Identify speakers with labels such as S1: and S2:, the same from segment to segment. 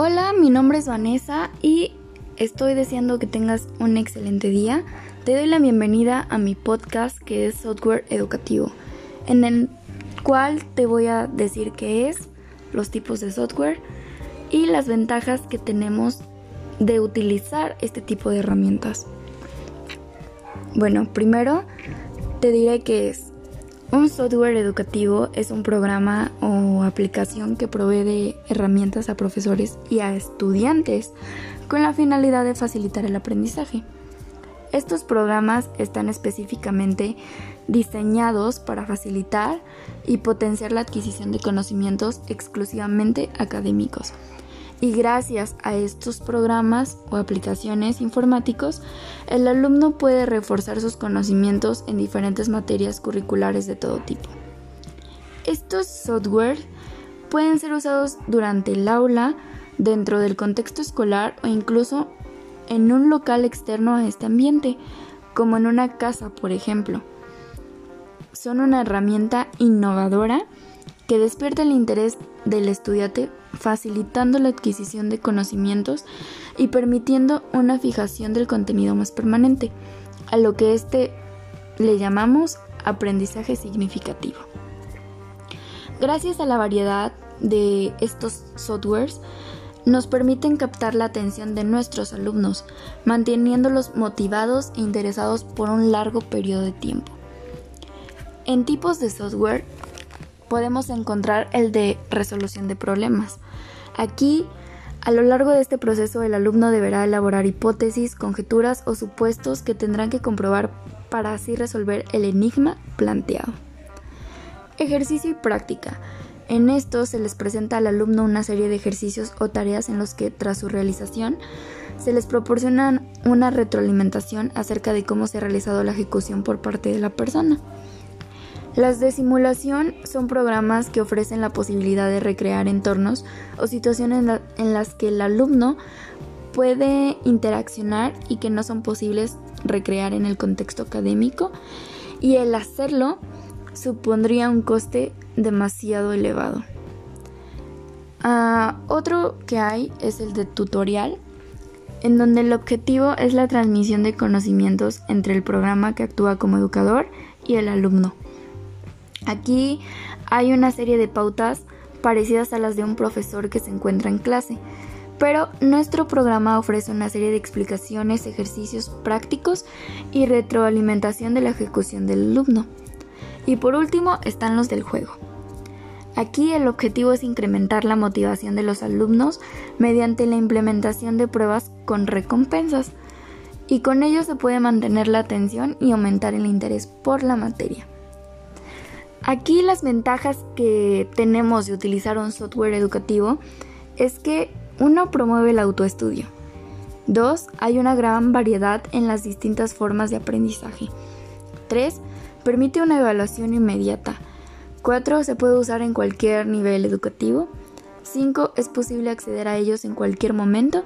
S1: Hola, mi nombre es Vanessa y estoy deseando que tengas un excelente día. Te doy la bienvenida a mi podcast que es Software Educativo, en el cual te voy a decir qué es, los tipos de software y las ventajas que tenemos de utilizar este tipo de herramientas. Bueno, primero te diré qué es. Un software educativo es un programa o aplicación que provee de herramientas a profesores y a estudiantes con la finalidad de facilitar el aprendizaje. Estos programas están específicamente diseñados para facilitar y potenciar la adquisición de conocimientos exclusivamente académicos y gracias a estos programas o aplicaciones informáticos, el alumno puede reforzar sus conocimientos en diferentes materias curriculares de todo tipo. Estos software pueden ser usados durante el aula, dentro del contexto escolar o incluso en un local externo a este ambiente, como en una casa, por ejemplo. Son una herramienta innovadora que despierta el interés del estudiante facilitando la adquisición de conocimientos y permitiendo una fijación del contenido más permanente, a lo que este le llamamos aprendizaje significativo. Gracias a la variedad de estos softwares, nos permiten captar la atención de nuestros alumnos, manteniéndolos motivados e interesados por un largo periodo de tiempo. En tipos de software podemos encontrar el de resolución de problemas. Aquí, a lo largo de este proceso, el alumno deberá elaborar hipótesis, conjeturas o supuestos que tendrán que comprobar para así resolver el enigma planteado. Ejercicio y práctica. En esto se les presenta al alumno una serie de ejercicios o tareas en los que, tras su realización, se les proporciona una retroalimentación acerca de cómo se ha realizado la ejecución por parte de la persona. Las de simulación son programas que ofrecen la posibilidad de recrear entornos o situaciones en, las que el alumno puede interaccionar y que no son posibles recrear en el contexto académico y el hacerlo supondría un coste demasiado elevado. Ah, otro que hay es el de tutorial, en donde el objetivo es la transmisión de conocimientos entre el programa que actúa como educador y el alumno. Aquí hay una serie de pautas parecidas a las de un profesor que se encuentra en clase, pero nuestro programa ofrece una serie de explicaciones, ejercicios prácticos y retroalimentación de la ejecución del alumno. Y por último están los del juego. Aquí el objetivo es incrementar la motivación de los alumnos mediante la implementación de pruebas con recompensas y con ello se puede mantener la atención y aumentar el interés por la materia. Aquí las ventajas que tenemos de utilizar un software educativo es que uno promueve el autoestudio. Dos, hay una gran variedad en las distintas formas de aprendizaje. Tres, permite una evaluación inmediata. Cuatro, se puede usar en cualquier nivel educativo. Cinco, es posible acceder a ellos en cualquier momento.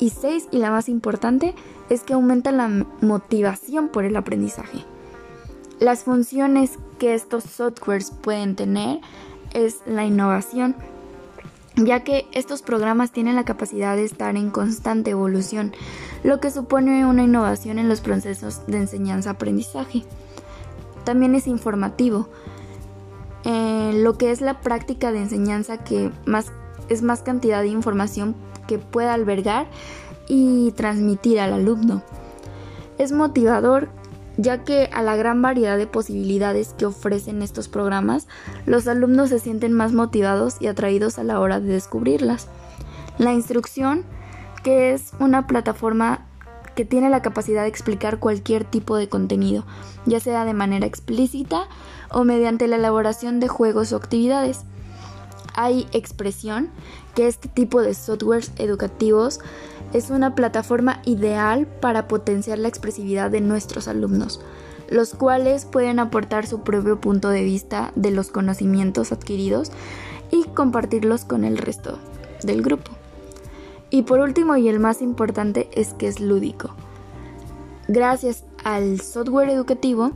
S1: Y seis, y la más importante, es que aumenta la motivación por el aprendizaje. Las funciones que estos softwares pueden tener es la innovación, ya que estos programas tienen la capacidad de estar en constante evolución, lo que supone una innovación en los procesos de enseñanza-aprendizaje. También es informativo, eh, lo que es la práctica de enseñanza que más, es más cantidad de información que pueda albergar y transmitir al alumno. Es motivador ya que a la gran variedad de posibilidades que ofrecen estos programas, los alumnos se sienten más motivados y atraídos a la hora de descubrirlas. La instrucción, que es una plataforma que tiene la capacidad de explicar cualquier tipo de contenido, ya sea de manera explícita o mediante la elaboración de juegos o actividades. Hay expresión, que este tipo de softwares educativos es una plataforma ideal para potenciar la expresividad de nuestros alumnos, los cuales pueden aportar su propio punto de vista de los conocimientos adquiridos y compartirlos con el resto del grupo. Y por último y el más importante es que es lúdico. Gracias al software educativo,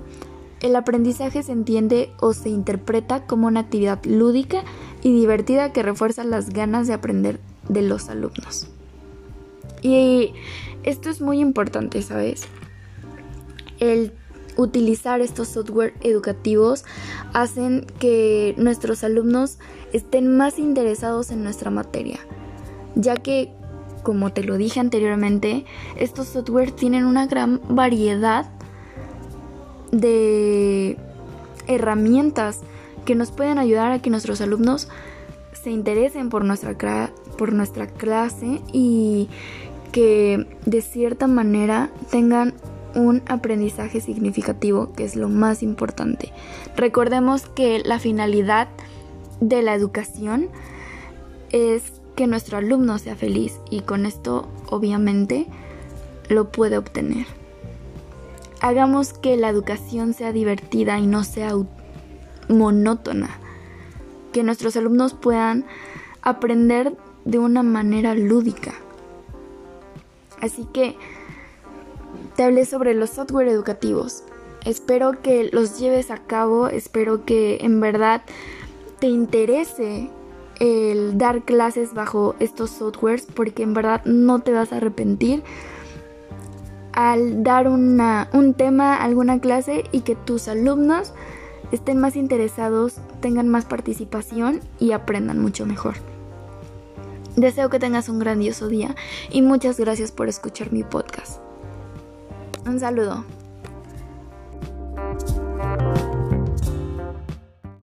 S1: el aprendizaje se entiende o se interpreta como una actividad lúdica y divertida que refuerza las ganas de aprender de los alumnos. Y esto es muy importante, ¿sabes? El utilizar estos software educativos hacen que nuestros alumnos estén más interesados en nuestra materia, ya que, como te lo dije anteriormente, estos software tienen una gran variedad de herramientas que nos pueden ayudar a que nuestros alumnos se interesen por nuestra, por nuestra clase y que de cierta manera tengan un aprendizaje significativo, que es lo más importante. Recordemos que la finalidad de la educación es que nuestro alumno sea feliz y con esto obviamente lo puede obtener. Hagamos que la educación sea divertida y no sea monótona. Que nuestros alumnos puedan aprender de una manera lúdica. Así que te hablé sobre los software educativos. Espero que los lleves a cabo, espero que en verdad te interese el dar clases bajo estos softwares porque en verdad no te vas a arrepentir al dar un tema, alguna clase y que tus alumnos estén más interesados, tengan más participación y aprendan mucho mejor. Deseo que tengas un grandioso día y muchas gracias por escuchar mi podcast. Un saludo.